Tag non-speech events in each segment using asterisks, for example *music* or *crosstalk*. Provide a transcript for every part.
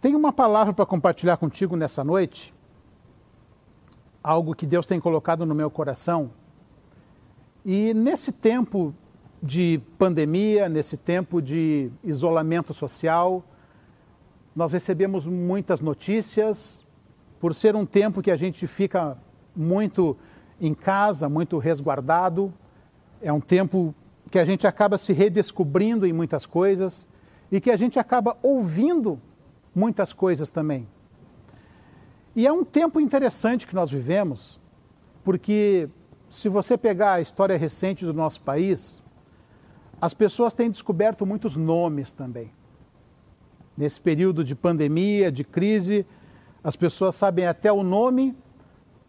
Tenho uma palavra para compartilhar contigo nessa noite, algo que Deus tem colocado no meu coração. E nesse tempo de pandemia, nesse tempo de isolamento social, nós recebemos muitas notícias, por ser um tempo que a gente fica muito em casa, muito resguardado, é um tempo que a gente acaba se redescobrindo em muitas coisas e que a gente acaba ouvindo muitas coisas também. E é um tempo interessante que nós vivemos, porque se você pegar a história recente do nosso país, as pessoas têm descoberto muitos nomes também. Nesse período de pandemia, de crise, as pessoas sabem até o nome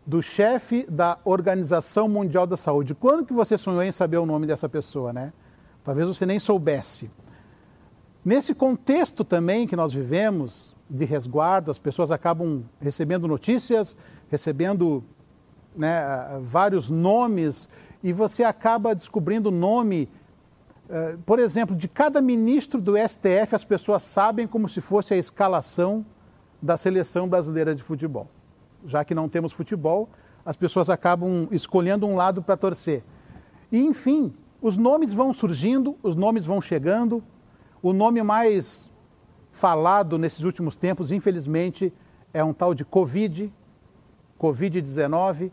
do chefe da Organização Mundial da Saúde. Quando que você sonhou em saber o nome dessa pessoa, né? Talvez você nem soubesse. Nesse contexto também que nós vivemos, de resguardo, as pessoas acabam recebendo notícias, recebendo né, vários nomes, e você acaba descobrindo o nome, uh, por exemplo, de cada ministro do STF, as pessoas sabem como se fosse a escalação da seleção brasileira de futebol já que não temos futebol, as pessoas acabam escolhendo um lado para torcer. E, enfim, os nomes vão surgindo, os nomes vão chegando. O nome mais falado nesses últimos tempos, infelizmente, é um tal de Covid, Covid-19,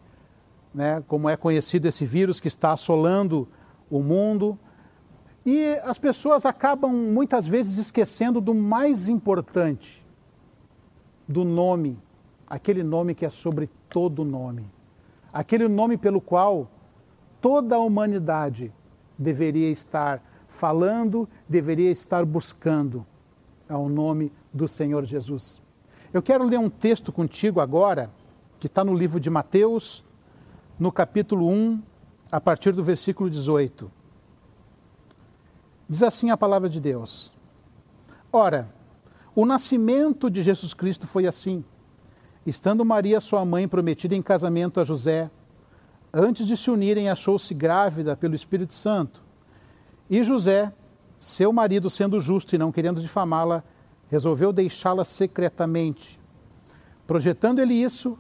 né, como é conhecido esse vírus que está assolando o mundo. E as pessoas acabam muitas vezes esquecendo do mais importante, do nome aquele nome que é sobre todo nome, aquele nome pelo qual toda a humanidade deveria estar falando, deveria estar buscando. É o nome do Senhor Jesus. Eu quero ler um texto contigo agora, que está no livro de Mateus, no capítulo 1, a partir do versículo 18. Diz assim a palavra de Deus: Ora, o nascimento de Jesus Cristo foi assim. Estando Maria, sua mãe, prometida em casamento a José, antes de se unirem, achou-se grávida pelo Espírito Santo. E José, seu marido, sendo justo e não querendo difamá-la, resolveu deixá-la secretamente. Projetando ele isso,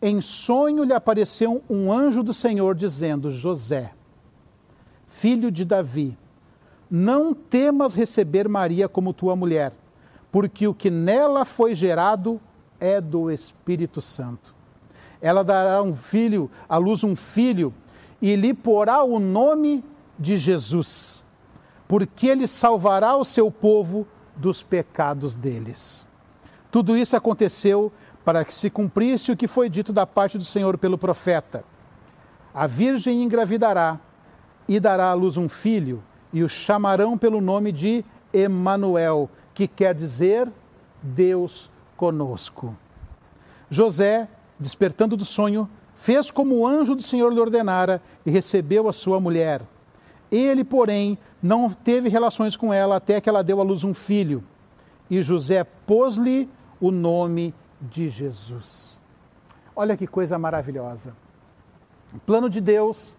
em sonho lhe apareceu um anjo do Senhor dizendo: José, filho de Davi, não temas receber Maria como tua mulher, porque o que nela foi gerado é do Espírito Santo. Ela dará um filho, à luz um filho, e lhe porá o nome de Jesus, porque ele salvará o seu povo dos pecados deles. Tudo isso aconteceu para que se cumprisse o que foi dito da parte do Senhor pelo profeta. A virgem engravidará e dará à luz um filho, e o chamarão pelo nome de Emanuel, que quer dizer Deus conosco. José, despertando do sonho, fez como o anjo do Senhor lhe ordenara e recebeu a sua mulher. Ele, porém, não teve relações com ela até que ela deu à luz um filho. E José pôs-lhe o nome de Jesus. Olha que coisa maravilhosa. O plano de Deus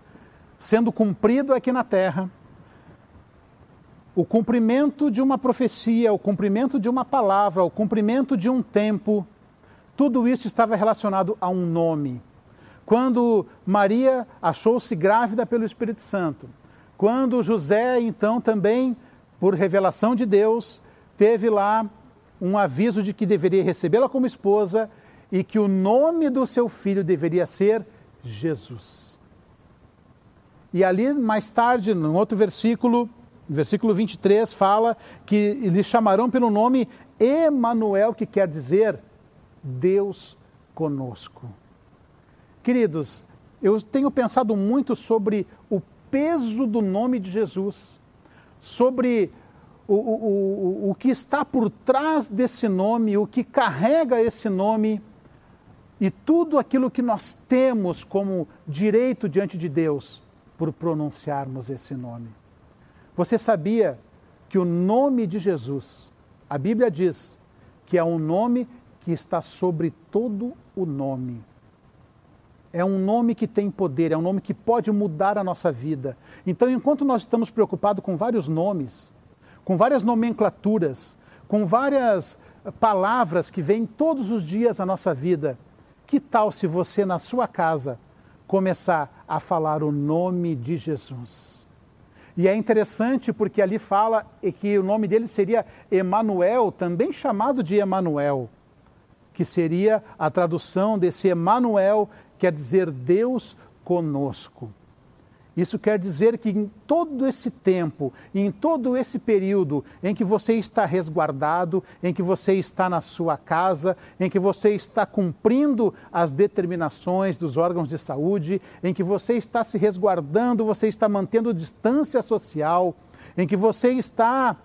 sendo cumprido aqui na terra, o cumprimento de uma profecia, o cumprimento de uma palavra, o cumprimento de um tempo, tudo isso estava relacionado a um nome. Quando Maria achou-se grávida pelo Espírito Santo, quando José, então, também, por revelação de Deus, teve lá um aviso de que deveria recebê-la como esposa e que o nome do seu filho deveria ser Jesus. E ali, mais tarde, no outro versículo, versículo 23 fala que lhe chamarão pelo nome Emanuel, que quer dizer Deus conosco. Queridos, eu tenho pensado muito sobre peso do nome de Jesus, sobre o, o, o, o que está por trás desse nome, o que carrega esse nome e tudo aquilo que nós temos como direito diante de Deus por pronunciarmos esse nome. Você sabia que o nome de Jesus, a Bíblia diz que é um nome que está sobre todo o nome. É um nome que tem poder, é um nome que pode mudar a nossa vida. Então, enquanto nós estamos preocupados com vários nomes, com várias nomenclaturas, com várias palavras que vêm todos os dias à nossa vida. Que tal se você, na sua casa, começar a falar o nome de Jesus? E é interessante porque ali fala que o nome dele seria Emanuel, também chamado de Emanuel, que seria a tradução desse Emanuel, quer dizer Deus conosco. Isso quer dizer que em todo esse tempo, em todo esse período em que você está resguardado, em que você está na sua casa, em que você está cumprindo as determinações dos órgãos de saúde, em que você está se resguardando, você está mantendo distância social, em que você está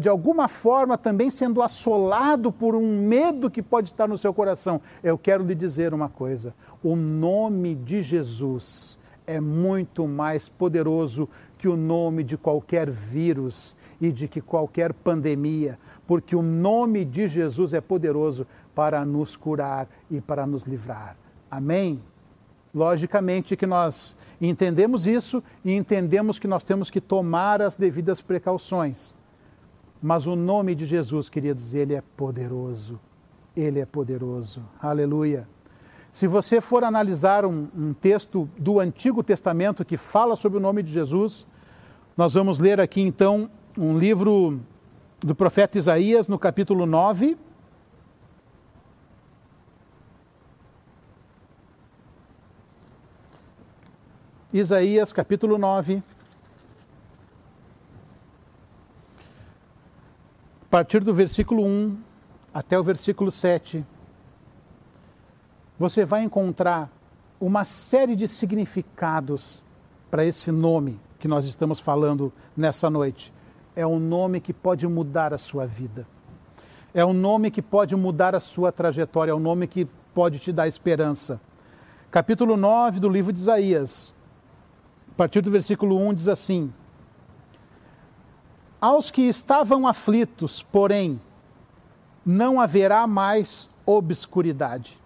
de alguma forma também sendo assolado por um medo que pode estar no seu coração. Eu quero lhe dizer uma coisa: o nome de Jesus é muito mais poderoso que o nome de qualquer vírus e de que qualquer pandemia, porque o nome de Jesus é poderoso para nos curar e para nos livrar. Amém? Logicamente que nós entendemos isso e entendemos que nós temos que tomar as devidas precauções. Mas o nome de Jesus, queridos, ele é poderoso. Ele é poderoso. Aleluia. Se você for analisar um, um, texto do Antigo Testamento que fala sobre o nome de Jesus, nós vamos ler aqui então um livro do profeta Isaías, no capítulo 9. Isaías, capítulo 9. Partir do versículo 1 até o versículo 7 você vai encontrar uma série de significados para esse nome que nós estamos falando nessa noite. É um nome que pode mudar a sua vida. É um nome que pode mudar a sua trajetória, é um nome que pode te dar esperança. Capítulo 9 do livro de Isaías, a partir do versículo 1 diz assim: Aos que estavam aflitos, porém, não haverá mais obscuridade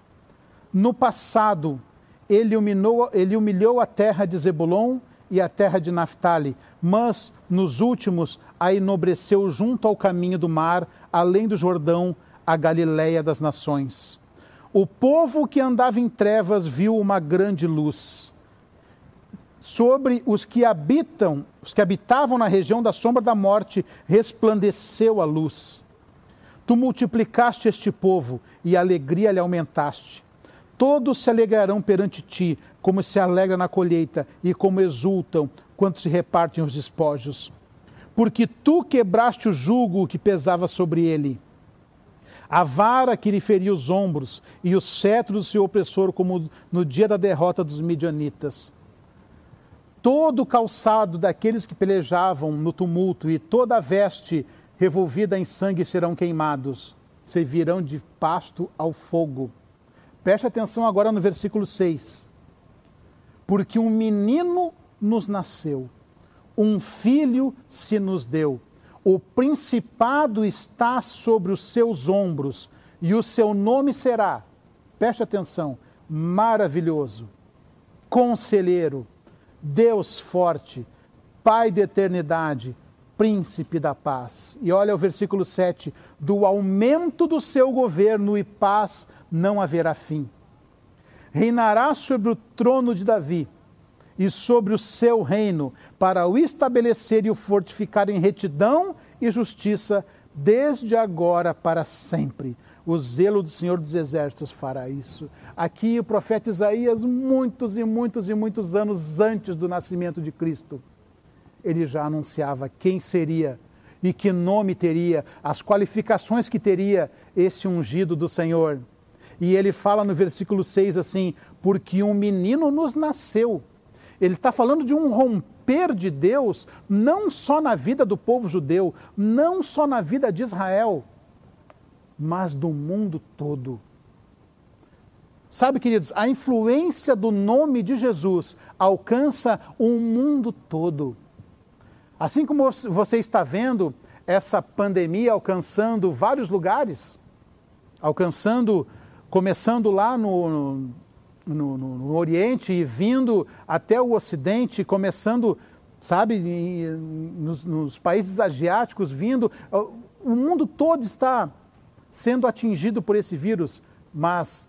no passado, ele humilhou, ele humilhou a terra de Zebulon e a terra de Naphtali, mas nos últimos a enobreceu junto ao caminho do mar, além do Jordão, a Galiléia das nações. O povo que andava em trevas viu uma grande luz. Sobre os que habitam, os que habitavam na região da sombra da morte, resplandeceu a luz. Tu multiplicaste este povo e a alegria lhe aumentaste. Todos se alegrarão perante ti, como se alegra na colheita e como exultam quando se repartem os despojos. Porque tu quebraste o jugo que pesava sobre ele, a vara que lhe feria os ombros e o cetro do seu opressor, como no dia da derrota dos midianitas. Todo o calçado daqueles que pelejavam no tumulto e toda a veste revolvida em sangue serão queimados, servirão de pasto ao fogo Preste atenção agora no versículo 6. Porque um menino nos nasceu, um filho se nos deu, o principado está sobre os seus ombros, e o seu nome será, preste atenção, maravilhoso, conselheiro, Deus forte, Pai da eternidade, príncipe da paz. E olha o versículo 7: do aumento do seu governo e paz não haverá fim. Reinará sobre o trono de Davi e sobre o seu reino, para o estabelecer e o fortificar em retidão e justiça, desde agora para sempre. O zelo do Senhor dos Exércitos fará isso. Aqui o profeta Isaías, muitos e muitos e muitos anos antes do nascimento de Cristo, ele já anunciava quem seria e que nome teria, as qualificações que teria esse ungido do Senhor. E ele fala no versículo 6 assim: porque um menino nos nasceu. Ele está falando de um romper de Deus, não só na vida do povo judeu, não só na vida de Israel, mas do mundo todo. Sabe, queridos, a influência do nome de Jesus alcança o mundo todo. Assim como você está vendo essa pandemia alcançando vários lugares, alcançando começando lá no, no, no, no, Oriente e vindo até o Ocidente, começando, sabe, em, nos, nos, países asiáticos, vindo. O mundo todo está sendo atingido por esse vírus, mas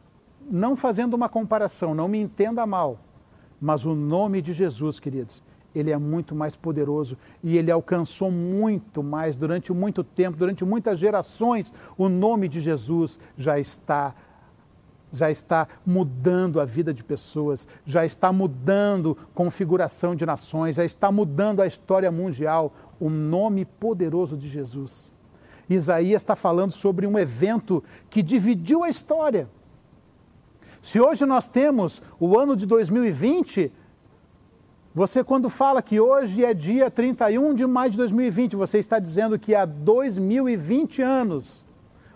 não fazendo uma comparação, não me entenda mal, mas o nome de Jesus, queridos, ele é muito mais poderoso e ele alcançou muito mais durante muito tempo, durante muitas gerações. O nome de Jesus já está já está mudando a vida de pessoas, já está mudando configuração de nações, já está mudando a história mundial, o nome poderoso de Jesus. Isaías está falando sobre um evento que dividiu a história. Se hoje nós temos o ano de 2020, você, quando fala que hoje é dia 31 de maio de 2020, você está dizendo que há 2020 anos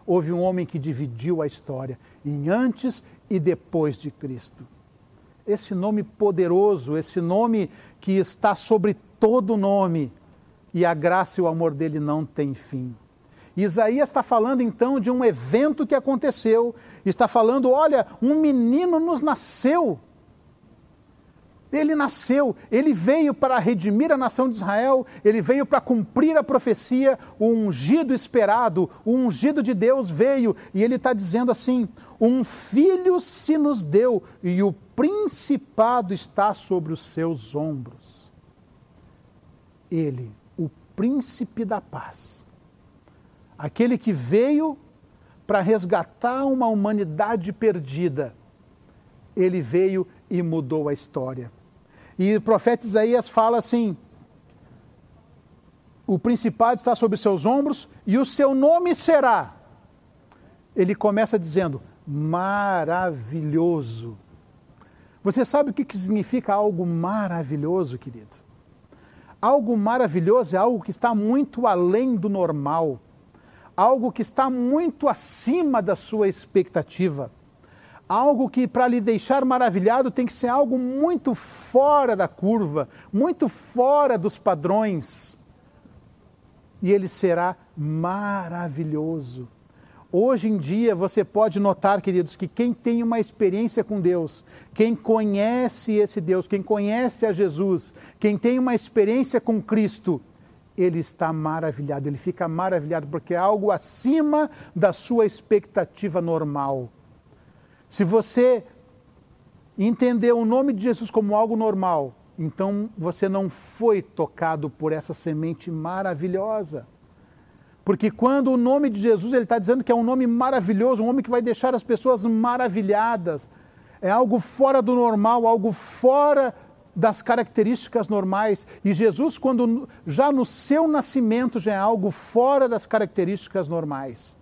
houve um homem que dividiu a história em antes e depois de Cristo. Esse nome poderoso, esse nome que está sobre todo nome, e a graça e o amor dele não têm fim. Isaías está falando então de um evento que aconteceu, está falando: olha, um menino nos nasceu. Ele nasceu, ele veio para redimir a nação de Israel, ele veio para cumprir a profecia, o ungido esperado, o ungido de Deus veio, e ele está dizendo assim: um filho se nos deu, e o principado está sobre os seus ombros. Ele, o príncipe da paz, aquele que veio para resgatar uma humanidade perdida, ele veio e mudou a história. E o profeta Isaías fala assim: o principado está sobre seus ombros e o seu nome será. Ele começa dizendo: maravilhoso. Você sabe o que significa algo maravilhoso, querido? Algo maravilhoso é algo que está muito além do normal, algo que está muito acima da sua expectativa algo que para lhe deixar maravilhado tem que ser algo muito fora da curva, muito fora dos padrões. E ele será maravilhoso. Hoje em dia você pode notar, queridos, que quem tem uma experiência com Deus, quem conhece esse Deus, quem conhece a Jesus, quem tem uma experiência com Cristo, ele está maravilhado, ele fica maravilhado porque é algo acima da sua expectativa normal. Se você entender o nome de Jesus como algo normal, então você não foi tocado por essa semente maravilhosa. Porque quando o nome de Jesus, ele está dizendo que é um nome maravilhoso, um nome que vai deixar as pessoas maravilhadas, é algo fora do normal, algo fora das características normais. E Jesus, quando já no seu nascimento, já é algo fora das características normais.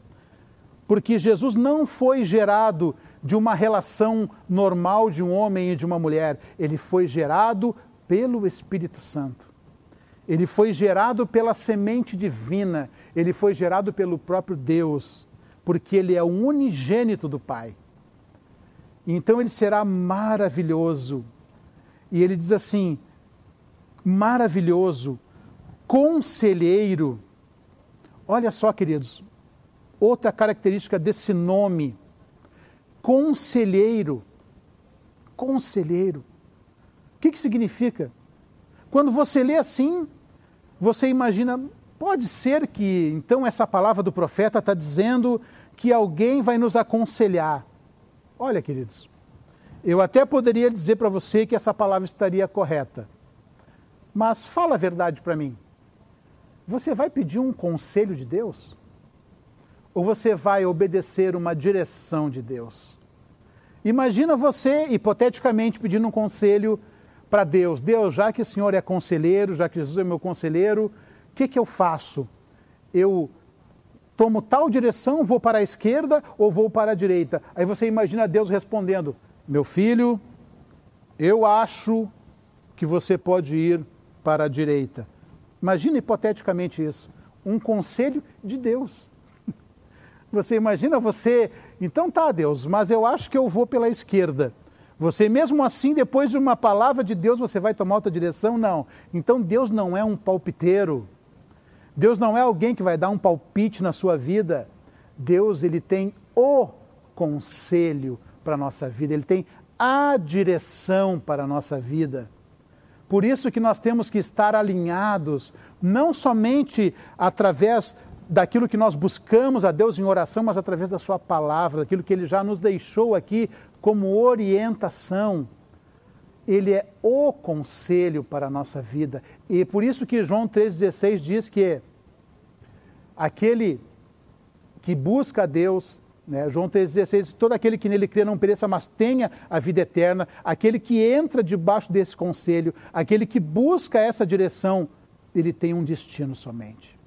Porque Jesus não foi gerado de uma relação normal de um homem e de uma mulher. Ele foi gerado pelo Espírito Santo. Ele foi gerado pela semente divina. Ele foi gerado pelo próprio Deus, porque ele é o unigênito do Pai. Então ele será maravilhoso. E ele diz assim: maravilhoso, conselheiro. Olha só, queridos, outra característica desse nome conselheiro. Conselheiro. O que, que significa? Quando você lê assim, você imagina, pode ser que então essa palavra do profeta está dizendo que alguém vai nos aconselhar. Olha, queridos, eu até poderia dizer para você que essa palavra estaria correta, mas fala a verdade para mim. Você vai pedir um conselho de Deus? ou você vai obedecer uma direção de Deus? Imagina você, hipoteticamente, pedindo um conselho para Deus. Deus, já que o Senhor é conselheiro, já que Jesus é meu conselheiro, o que, que eu faço? Eu tomo tal direção, vou para a esquerda ou vou para a direita? Aí você imagina Deus respondendo: Meu filho, eu acho que você pode ir para a direita. Imagina hipoteticamente isso. Um conselho de Deus. *laughs* Você imagina você, então tá, Deus, mas eu acho que eu vou pela esquerda. Você mesmo assim, depois de uma palavra de Deus, você vai tomar outra direção? Não. Então Deus não é um palpiteiro. Deus não é alguém que vai dar um palpite na sua vida. Deus, ele tem o conselho para a nossa vida, ele tem a direção para a nossa vida. Por isso que nós temos que estar alinhados, não somente através daquilo que nós buscamos a Deus em oração, mas através da Sua palavra, daquilo que Ele já nos deixou aqui como orientação. Ele é o conselho para a nossa vida. E por isso que João 3,16 diz que aquele que busca a Deus, né, João 3,16, todo aquele que nele crê não pereça, mas tenha a vida eterna, aquele que entra debaixo desse conselho, aquele que busca essa direção, ele tem um destino somente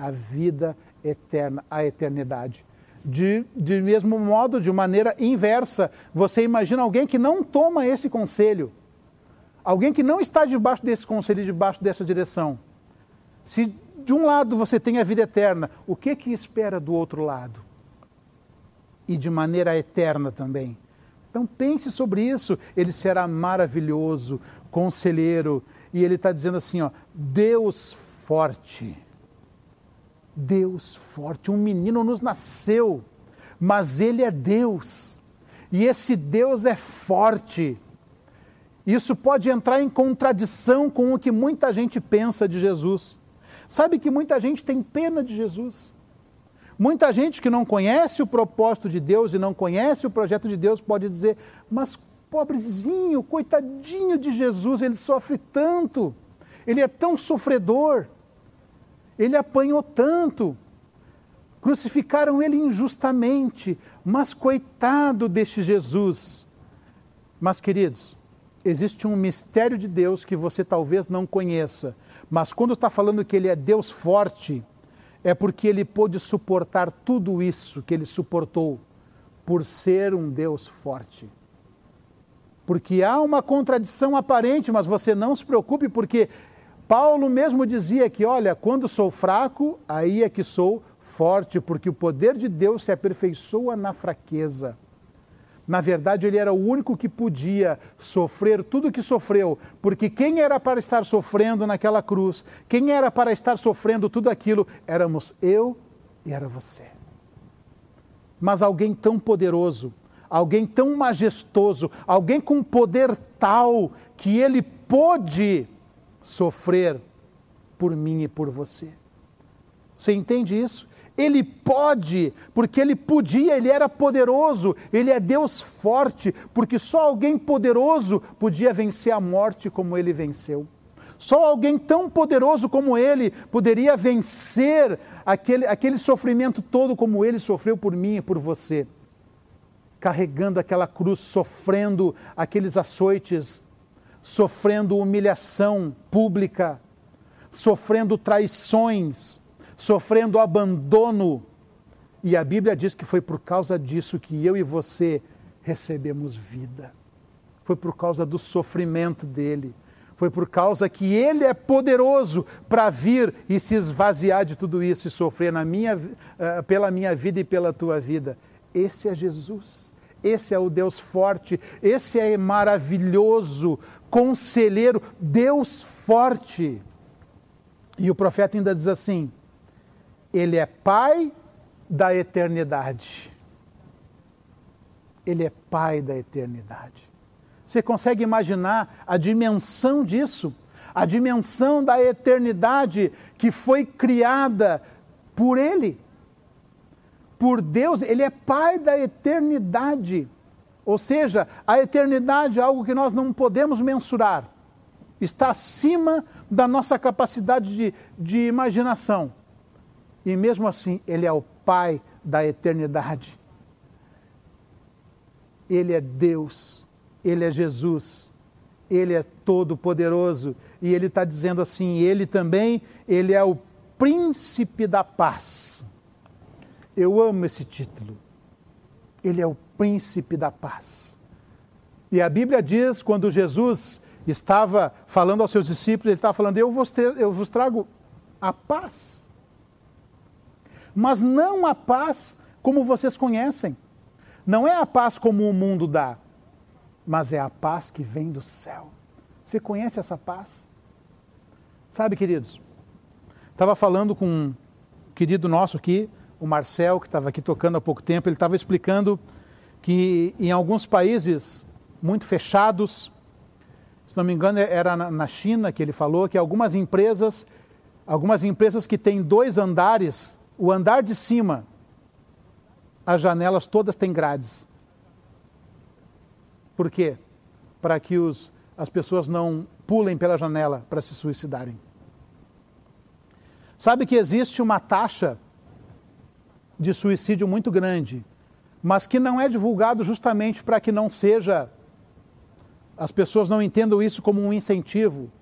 a vida eterna, a eternidade. De, de mesmo modo, de maneira inversa, você imagina alguém que não toma esse conselho, alguém que não está debaixo desse conselho, debaixo dessa direção. Se de um lado você tem a vida eterna, o que que espera do outro lado? E de maneira eterna também. Então pense sobre isso. Ele será maravilhoso, conselheiro. E ele está dizendo assim: ó, Deus forte Deus forte. Um menino nos nasceu, mas ele é Deus. E esse Deus é forte. Isso pode entrar em contradição com o que muita gente pensa de Jesus. Sabe que muita gente tem pena de Jesus. Muita gente que não conhece o propósito de Deus e não conhece o projeto de Deus pode dizer: Mas pobrezinho, coitadinho de Jesus, ele sofre tanto, ele é tão sofredor. Ele apanhou tanto. Crucificaram ele injustamente, mas coitado deste Jesus. Mas, queridos, existe um mistério de Deus que você talvez não conheça, mas quando está falando que ele é Deus forte, é porque ele pôde suportar tudo isso que ele suportou, por ser um Deus forte. Porque há uma contradição aparente, mas você não se preocupe, porque Paulo mesmo dizia que, olha, quando sou fraco, aí é que sou forte, porque o poder de Deus se aperfeiçoa na fraqueza. Na verdade, ele era o único que podia sofrer tudo o que sofreu, porque quem era para estar sofrendo naquela cruz, quem era para estar sofrendo tudo aquilo, éramos eu e era você. Mas alguém tão poderoso, alguém tão majestoso, alguém com poder tal que ele pôde sofrer por mim e por você. Você entende isso? Ele pode, porque ele podia, ele era poderoso, ele é Deus forte, porque só alguém poderoso podia vencer a morte como ele venceu. Só alguém tão poderoso como ele poderia vencer aquele, aquele sofrimento todo como ele sofreu por mim e por você. Carregando aquela cruz, sofrendo aqueles açoites, sofrendo humilhação pública, sofrendo traições, sofrendo abandono. E a Bíblia diz que foi por causa disso que eu e você recebemos vida. Foi por causa do sofrimento dele. Foi por causa que ele é poderoso para vir e se esvaziar de tudo isso e sofrer na minha, uh, pela minha vida e pela tua vida. Esse é Jesus. Esse é o Deus forte, esse é maravilhoso, conselheiro, Deus forte. E o profeta ainda diz assim: Ele é Pai da eternidade. Ele é Pai da eternidade. Você consegue imaginar a dimensão disso? A dimensão da eternidade que foi criada por Ele por Deus, Ele é Pai da eternidade. Ou seja, a eternidade é algo que nós não podemos mensurar. Está acima da nossa capacidade de, de imaginação. E mesmo assim, Ele é o Pai da eternidade. Ele é Deus, Ele é Jesus, Ele é todo-poderoso. E Ele está dizendo assim: Ele também, Ele é o príncipe da paz. Eu amo esse título. Ele é o príncipe da paz. E a Bíblia diz, quando Jesus estava falando aos seus discípulos, ele estava falando: Eu vos, eu vos trago a paz. Mas não a paz como vocês conhecem. Não é a paz como o mundo dá, mas é a paz que vem do céu. Você conhece essa paz? Sabe, queridos, estava falando com um querido nosso aqui, o Marcel, que estava aqui tocando há pouco tempo, ele estava explicando que em alguns países muito fechados, se não me engano era na China que ele falou, que algumas empresas, Algumas empresas que têm dois andares, o andar de cima, as janelas todas têm grades. Por quê? Para que os, as pessoas não pulem pela janela para se suicidarem. Sabe que existe uma taxa de suicídio muito grande, mas que não é divulgado justamente para que não seja as pessoas não entendam isso como um incentivo,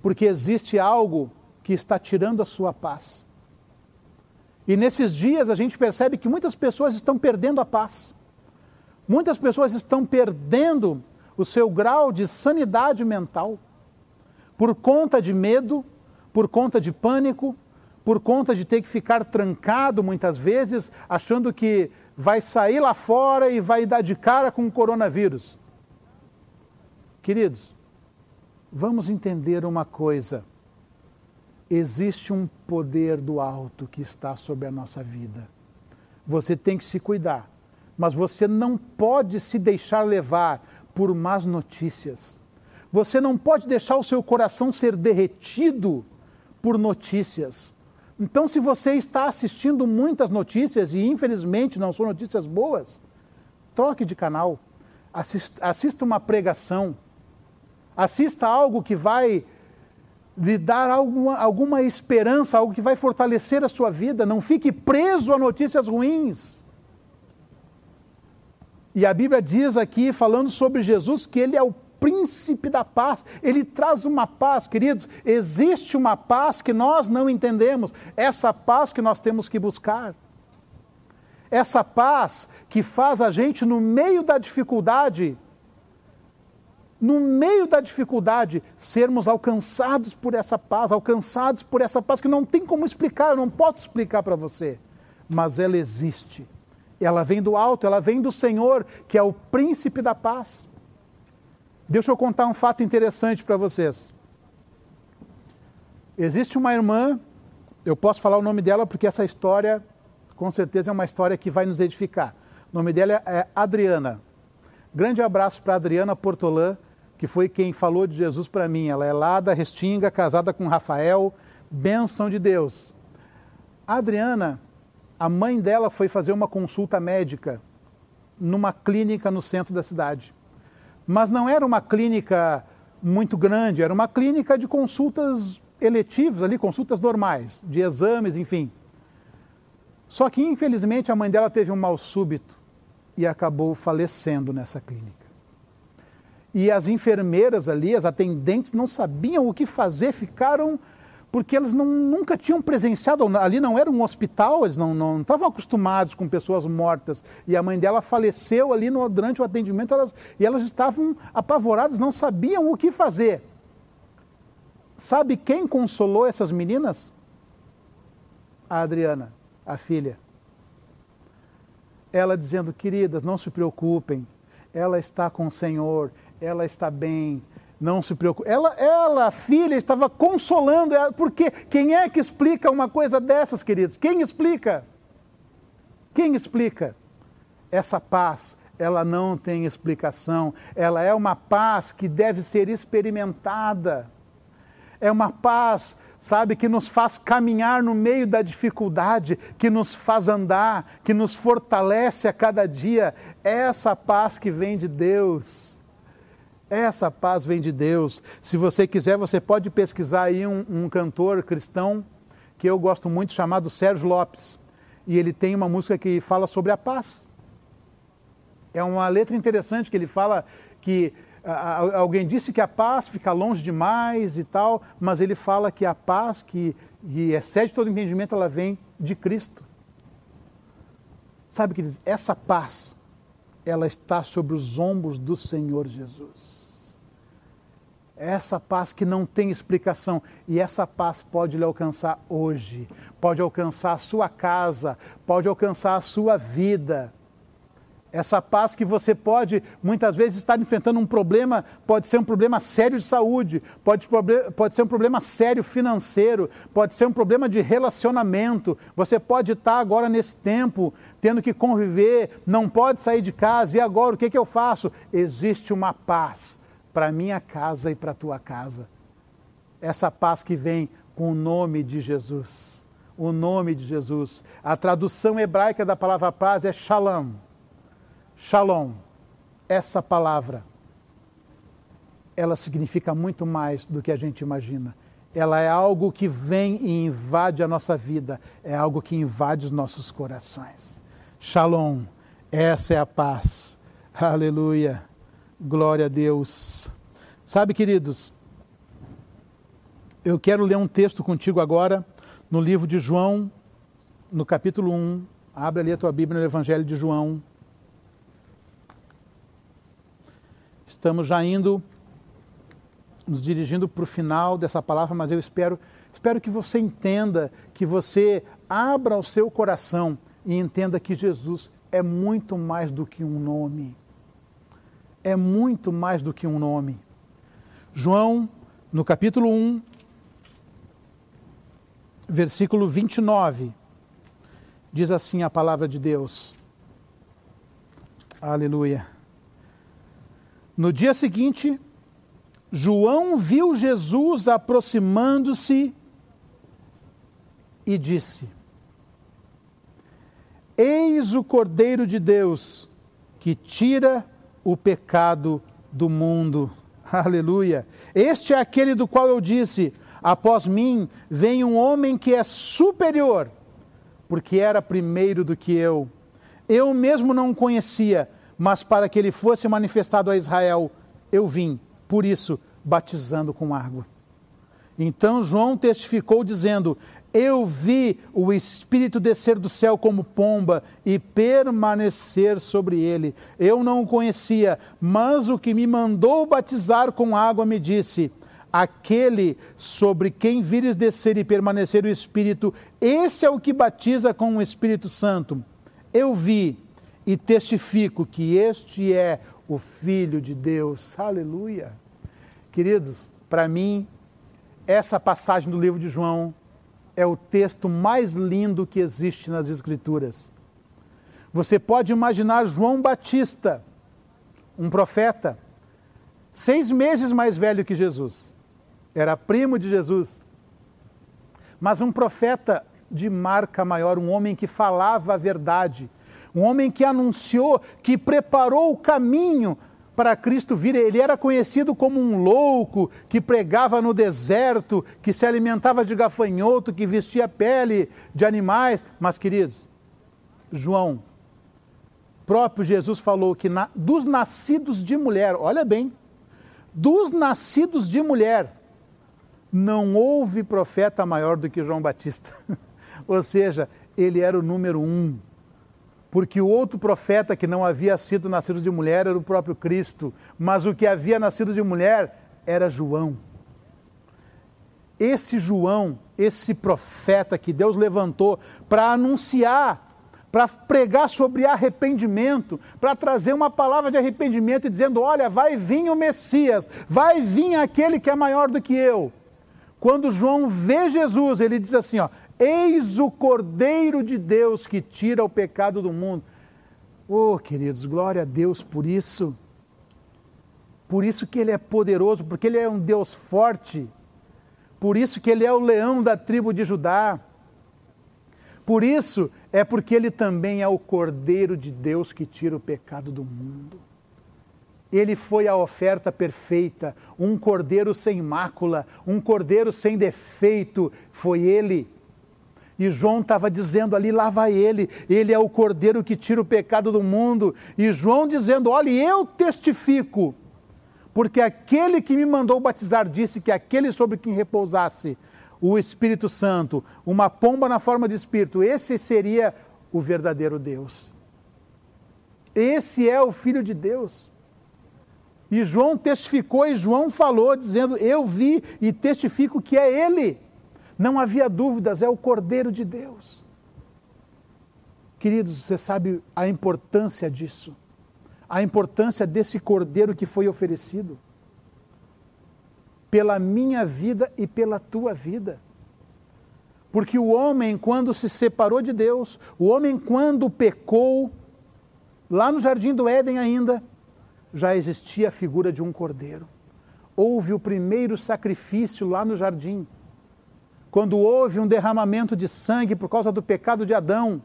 porque existe algo que está tirando a sua paz. E nesses dias a gente percebe que muitas pessoas estão perdendo a paz. Muitas pessoas estão perdendo o seu grau de sanidade mental por conta de medo, por conta de pânico, por conta de ter que ficar trancado muitas vezes, achando que vai sair lá fora e vai dar de cara com o coronavírus. Queridos, vamos entender uma coisa. Existe um poder do alto que está sobre a nossa vida. Você tem que se cuidar, mas você não pode se deixar levar por más notícias. Você não pode deixar o seu coração ser derretido por notícias. Então, se você está assistindo muitas notícias e infelizmente não são notícias boas, troque de canal, assista, assista uma pregação, Assista algo que vai lhe dar alguma, alguma esperança, algo que vai fortalecer a sua vida. Não fique preso a notícias ruins. E a Bíblia diz aqui, falando sobre Jesus, que ele é o príncipe da paz. Ele traz uma paz, queridos. Existe uma paz que nós não entendemos. Essa paz que nós temos que buscar. Essa paz que faz a gente, no meio da dificuldade, no meio da dificuldade, sermos alcançados por essa paz, alcançados por essa paz que não tem como explicar, eu não posso explicar para você, mas ela existe. Ela vem do alto, ela vem do Senhor, que é o príncipe da paz. Deixa eu contar um fato interessante para vocês. Existe uma irmã, eu posso falar o nome dela porque essa história, com certeza, é uma história que vai nos edificar. O nome dela é Adriana. Grande abraço para Adriana Portolã, que foi quem falou de Jesus para mim. Ela é lá da Restinga, casada com Rafael, bênção de Deus. A Adriana, a mãe dela foi fazer uma consulta médica numa clínica no centro da cidade. Mas não era uma clínica muito grande, era uma clínica de consultas eletivas ali, consultas normais, de exames, enfim. Só que infelizmente a mãe dela teve um mal súbito e acabou falecendo nessa clínica. E as enfermeiras ali, as atendentes, não sabiam o que fazer, ficaram. Porque elas não, nunca tinham presenciado, ali não era um hospital, eles não, não estavam acostumados com pessoas mortas. E a mãe dela faleceu ali no, durante o atendimento elas, e elas estavam apavoradas, não sabiam o que fazer. Sabe quem consolou essas meninas? A Adriana, a filha. Ela dizendo: queridas, não se preocupem, ela está com o Senhor, ela está bem, não se preocupe. Ela, ela, filha, estava consolando ela, porque quem é que explica uma coisa dessas, queridos? Quem explica? Quem explica? Essa paz, ela não tem explicação, ela é uma paz que deve ser experimentada. É uma paz, sabe, que nos faz caminhar no meio da dificuldade, que nos faz andar, que nos fortalece a cada dia. Essa paz que vem de Deus. Essa paz vem de Deus. Se você quiser, você pode pesquisar aí um, um cantor cristão que eu gosto muito, chamado Sérgio Lopes. E ele tem uma música que fala sobre a paz. É uma letra interessante que ele fala que alguém disse que a paz fica longe demais e tal, mas ele fala que a paz que, que excede todo entendimento, ela vem de Cristo. Sabe que diz? Essa paz, ela está sobre os ombros do Senhor Jesus essa paz que não tem explicação. E essa paz pode lhe alcançar hoje, pode alcançar a sua casa, pode alcançar a sua vida. Essa paz que você pode, muitas vezes, estar enfrentando um problema, pode ser um problema sério de saúde, pode, pode ser um problema sério financeiro, pode ser um problema de relacionamento. Você pode estar agora nesse tempo tendo que conviver, não pode sair de casa, e agora o que, que eu faço? Existe uma paz para minha casa e para tua casa. Essa paz que vem com o nome de Jesus. O nome de Jesus. A tradução hebraica da palavra paz é shalom. Shalom. Essa palavra, ela significa muito mais do que a gente imagina. Ela é algo que vem e invade a nossa vida, é algo que invade os nossos corações. Shalom. Essa é a paz. Aleluia. Glória a Deus. Sabe, queridos, eu quero ler um texto contigo agora no livro de João, no capítulo 1. Abre ali a tua Bíblia no Evangelho de João. Estamos já indo, nos dirigindo para o final dessa palavra, mas eu espero, espero que você entenda, que você abra o seu coração e entenda que Jesus é muito mais do que um nome. É muito mais do que um nome. João, no capítulo 1, versículo 29, diz assim a palavra de Deus. Aleluia. No dia seguinte, João viu Jesus aproximando-se e disse: Eis o Cordeiro de Deus que tira o pecado do mundo. *laughs* Aleluia. Este é aquele do qual eu disse: Após mim vem um homem que é superior, porque era primeiro do que eu. Eu mesmo não o conhecia, mas para que ele fosse manifestado a Israel, eu vim, por isso, batizando com água. Então João testificou, dizendo: Eu vi o Espírito descer do céu como pomba e permanecer sobre ele. Eu não o conhecia, mas o que me mandou batizar com água me disse: aquele sobre quem vires descer e permanecer o Espírito, esse é o que batiza com o Espírito Santo. Eu vi e testifico que este é o Filho de Deus. Aleluia. Queridos, para mim, essa passagem do livro de João é o texto mais lindo que existe nas Escrituras. Você pode imaginar João Batista, um profeta, seis meses mais velho que Jesus era primo de Jesus, mas um profeta de marca maior, um homem que falava a verdade, um homem que anunciou, que preparou o caminho para Cristo vir. Ele era conhecido como um louco que pregava no deserto, que se alimentava de gafanhoto, que vestia pele de animais. Mas, queridos, João, próprio Jesus falou que na, dos nascidos de mulher, olha bem, dos nascidos de mulher, não houve profeta maior do que João Batista. *laughs* Ou seja, ele era o número um. Porque o outro profeta que não havia sido nascido de mulher era o próprio Cristo, mas o que havia nascido de mulher era João. Esse João, esse profeta que Deus levantou para anunciar, para pregar sobre arrependimento, para trazer uma palavra de arrependimento e dizendo: olha, vai vir o Messias, vai vir aquele que é maior do que eu. Quando João vê Jesus, ele diz assim: ó, Eis o Cordeiro de Deus que tira o pecado do mundo. Oh, queridos, glória a Deus por isso. Por isso que ele é poderoso, porque ele é um Deus forte. Por isso que ele é o leão da tribo de Judá. Por isso é porque ele também é o Cordeiro de Deus que tira o pecado do mundo. Ele foi a oferta perfeita, um cordeiro sem mácula, um cordeiro sem defeito, foi ele. E João estava dizendo ali: lá vai ele, ele é o cordeiro que tira o pecado do mundo. E João dizendo: olha, eu testifico, porque aquele que me mandou batizar disse que aquele sobre quem repousasse o Espírito Santo, uma pomba na forma de espírito, esse seria o verdadeiro Deus. Esse é o Filho de Deus. E João testificou e João falou, dizendo: Eu vi e testifico que é Ele. Não havia dúvidas, é o Cordeiro de Deus. Queridos, você sabe a importância disso, a importância desse Cordeiro que foi oferecido pela minha vida e pela tua vida. Porque o homem, quando se separou de Deus, o homem, quando pecou, lá no jardim do Éden ainda, já existia a figura de um cordeiro. Houve o primeiro sacrifício lá no jardim. Quando houve um derramamento de sangue por causa do pecado de Adão,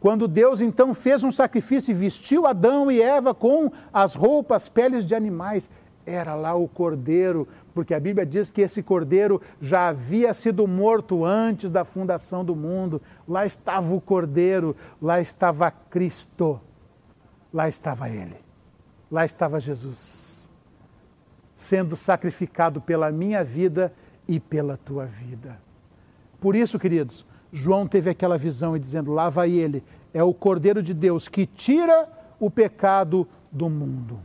quando Deus então fez um sacrifício e vestiu Adão e Eva com as roupas, peles de animais, era lá o cordeiro, porque a Bíblia diz que esse cordeiro já havia sido morto antes da fundação do mundo. Lá estava o cordeiro, lá estava Cristo, lá estava ele, lá estava Jesus, sendo sacrificado pela minha vida e pela tua vida. Por isso, queridos, João teve aquela visão e dizendo: Lá vai ele, é o cordeiro de Deus que tira o pecado do mundo.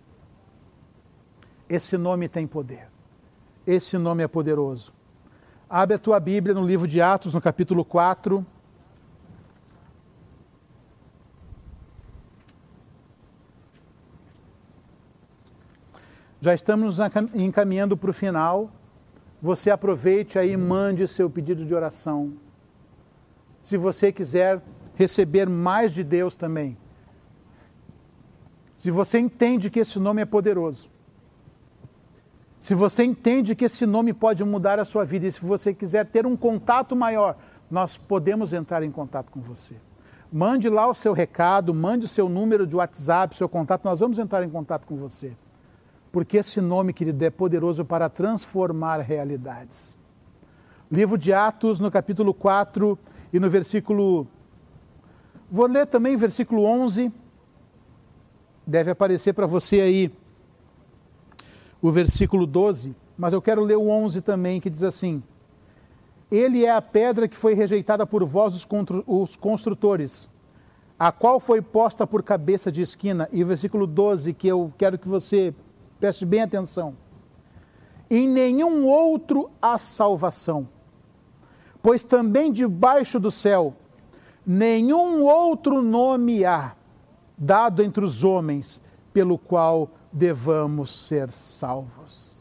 Esse nome tem poder. Esse nome é poderoso. Abre a tua Bíblia no livro de Atos, no capítulo 4. Já estamos encaminhando para o final. Você aproveite aí e mande seu pedido de oração. Se você quiser receber mais de Deus também. Se você entende que esse nome é poderoso se você entende que esse nome pode mudar a sua vida e se você quiser ter um contato maior, nós podemos entrar em contato com você. Mande lá o seu recado, mande o seu número de WhatsApp, seu contato, nós vamos entrar em contato com você. Porque esse nome, querido, é poderoso para transformar realidades. Livro de Atos, no capítulo 4 e no versículo. Vou ler também o versículo 11. Deve aparecer para você aí o versículo 12, mas eu quero ler o 11 também, que diz assim: Ele é a pedra que foi rejeitada por vós, os construtores, a qual foi posta por cabeça de esquina. E o versículo 12, que eu quero que você preste bem atenção. Em nenhum outro há salvação, pois também debaixo do céu nenhum outro nome há dado entre os homens pelo qual devamos ser salvos.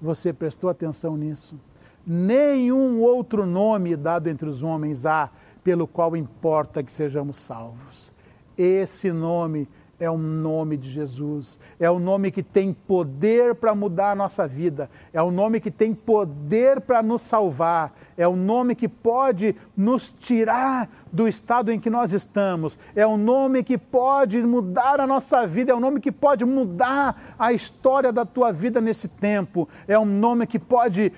Você prestou atenção nisso? Nenhum outro nome dado entre os homens há pelo qual importa que sejamos salvos. Esse nome é o nome de Jesus. É o nome que tem poder para mudar a nossa vida. É o nome que tem poder para nos salvar. É o nome que pode nos tirar do estado em que nós estamos. É o nome que pode mudar a nossa vida. É o nome que pode mudar a história da tua vida nesse tempo. É um nome que pode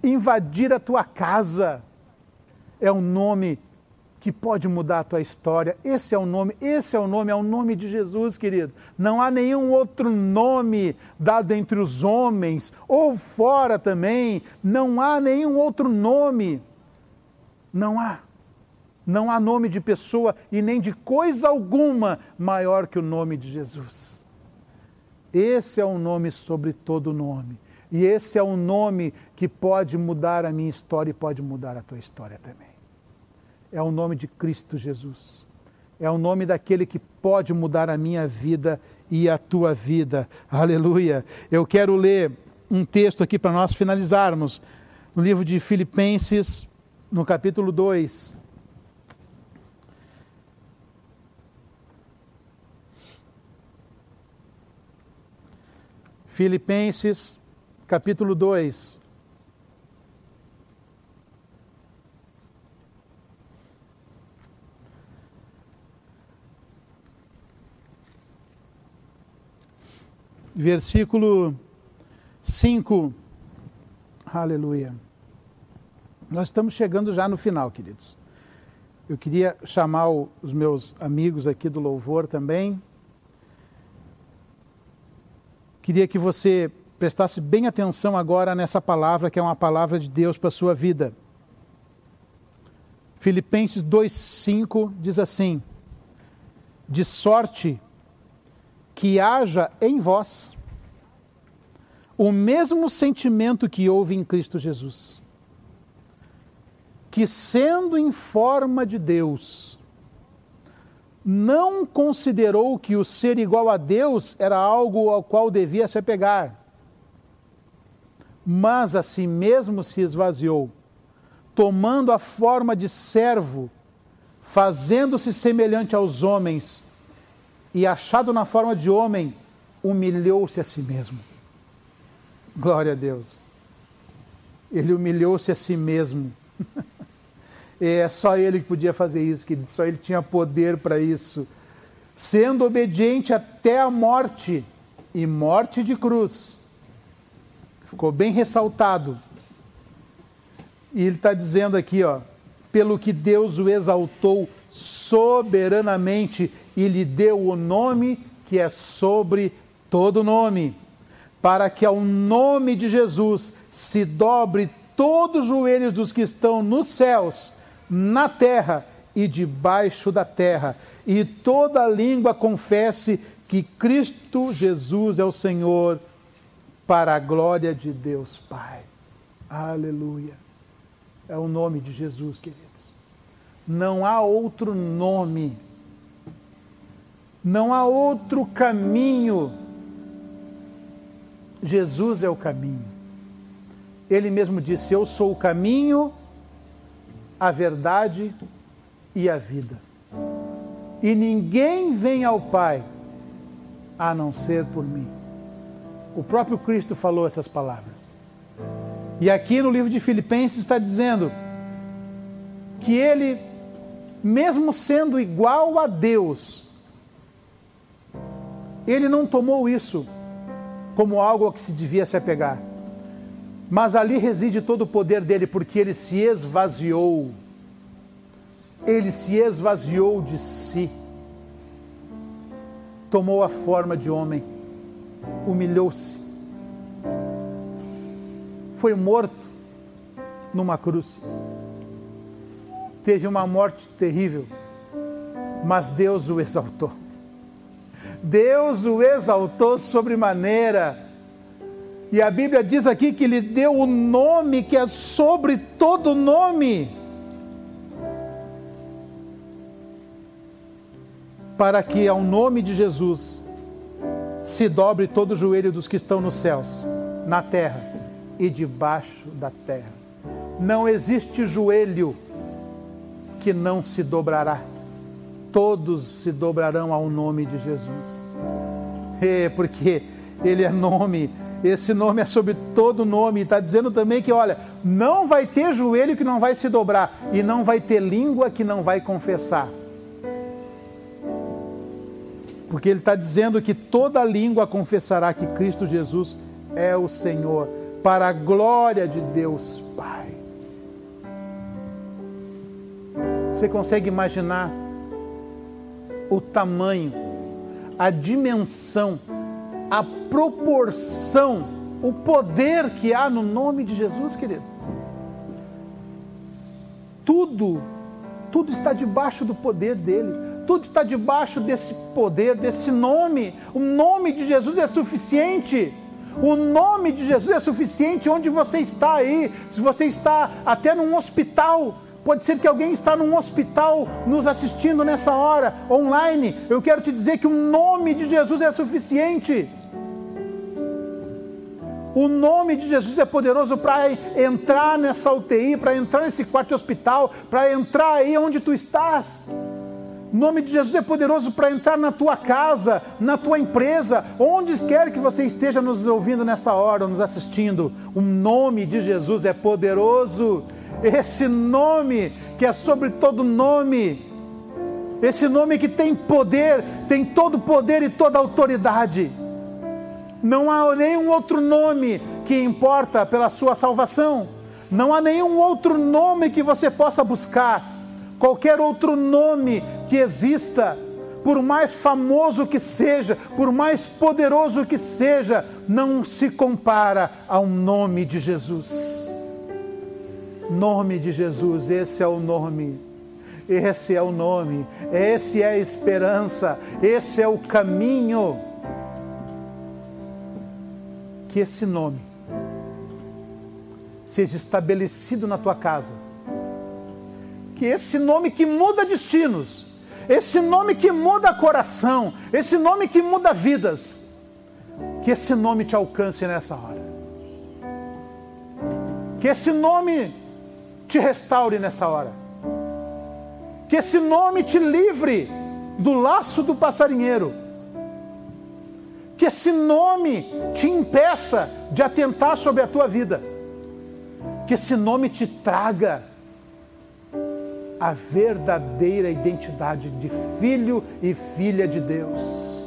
invadir a tua casa. É um nome que pode mudar a tua história. Esse é o nome, esse é o nome, é o nome de Jesus, querido. Não há nenhum outro nome dado entre os homens ou fora também. Não há nenhum outro nome. Não há. Não há nome de pessoa e nem de coisa alguma maior que o nome de Jesus. Esse é o nome sobre todo nome. E esse é o nome que pode mudar a minha história e pode mudar a tua história também é o nome de Cristo Jesus. É o nome daquele que pode mudar a minha vida e a tua vida. Aleluia. Eu quero ler um texto aqui para nós finalizarmos. No livro de Filipenses, no capítulo 2. Filipenses, capítulo 2. Versículo 5. Aleluia. Nós estamos chegando já no final, queridos. Eu queria chamar os meus amigos aqui do louvor também. Queria que você prestasse bem atenção agora nessa palavra, que é uma palavra de Deus para a sua vida. Filipenses 2,5 diz assim: De sorte que haja em vós o mesmo sentimento que houve em Cristo Jesus, que sendo em forma de Deus, não considerou que o ser igual a Deus era algo ao qual devia se apegar, mas a si mesmo se esvaziou, tomando a forma de servo, fazendo-se semelhante aos homens e, achado na forma de homem, humilhou-se a si mesmo. Glória a Deus. Ele humilhou-se a si mesmo. *laughs* é só ele que podia fazer isso, que só ele tinha poder para isso. Sendo obediente até a morte e morte de cruz. Ficou bem ressaltado. E ele está dizendo aqui, ó, pelo que Deus o exaltou soberanamente e lhe deu o nome que é sobre todo nome, para que ao nome de Jesus se dobre todos os joelhos dos que estão nos céus, na terra e debaixo da terra, e toda língua confesse que Cristo Jesus é o Senhor, para a glória de Deus Pai. Aleluia. É o nome de Jesus, queridos. Não há outro nome, não há outro caminho. Jesus é o caminho. Ele mesmo disse: Eu sou o caminho, a verdade e a vida. E ninguém vem ao Pai a não ser por mim. O próprio Cristo falou essas palavras. E aqui no livro de Filipenses está dizendo que ele mesmo sendo igual a Deus, ele não tomou isso como algo a que se devia se apegar. Mas ali reside todo o poder dele, porque ele se esvaziou. Ele se esvaziou de si. Tomou a forma de homem, humilhou-se. Foi morto numa cruz teve uma morte terrível, mas Deus o exaltou. Deus o exaltou sobremaneira. E a Bíblia diz aqui que lhe deu o nome que é sobre todo nome. Para que ao nome de Jesus se dobre todo o joelho dos que estão nos céus, na terra e debaixo da terra. Não existe joelho que não se dobrará. Todos se dobrarão ao nome de Jesus. É, porque Ele é nome, esse nome é sobre todo nome. Está dizendo também que, olha, não vai ter joelho que não vai se dobrar, e não vai ter língua que não vai confessar. Porque Ele está dizendo que toda língua confessará que Cristo Jesus é o Senhor, para a glória de Deus Pai. Você consegue imaginar o tamanho, a dimensão, a proporção, o poder que há no nome de Jesus, querido? Tudo, tudo está debaixo do poder dele. Tudo está debaixo desse poder, desse nome. O nome de Jesus é suficiente. O nome de Jesus é suficiente onde você está aí. Se você está até num hospital, Pode ser que alguém está num hospital nos assistindo nessa hora, online. Eu quero te dizer que o nome de Jesus é suficiente. O nome de Jesus é poderoso para entrar nessa UTI, para entrar nesse quarto de hospital, para entrar aí onde tu estás. O nome de Jesus é poderoso para entrar na tua casa, na tua empresa, onde quer que você esteja nos ouvindo nessa hora, nos assistindo. O nome de Jesus é poderoso esse nome que é sobre todo nome, esse nome que tem poder, tem todo poder e toda autoridade. Não há nenhum outro nome que importa pela sua salvação. Não há nenhum outro nome que você possa buscar. Qualquer outro nome que exista, por mais famoso que seja, por mais poderoso que seja, não se compara ao nome de Jesus. Nome de Jesus, esse é o nome. Esse é o nome, esse é a esperança, esse é o caminho. Que esse nome seja estabelecido na tua casa. Que esse nome que muda destinos, esse nome que muda coração, esse nome que muda vidas, que esse nome te alcance nessa hora. Que esse nome te restaure nessa hora. Que esse nome te livre do laço do passarinheiro. Que esse nome te impeça de atentar sobre a tua vida. Que esse nome te traga a verdadeira identidade de filho e filha de Deus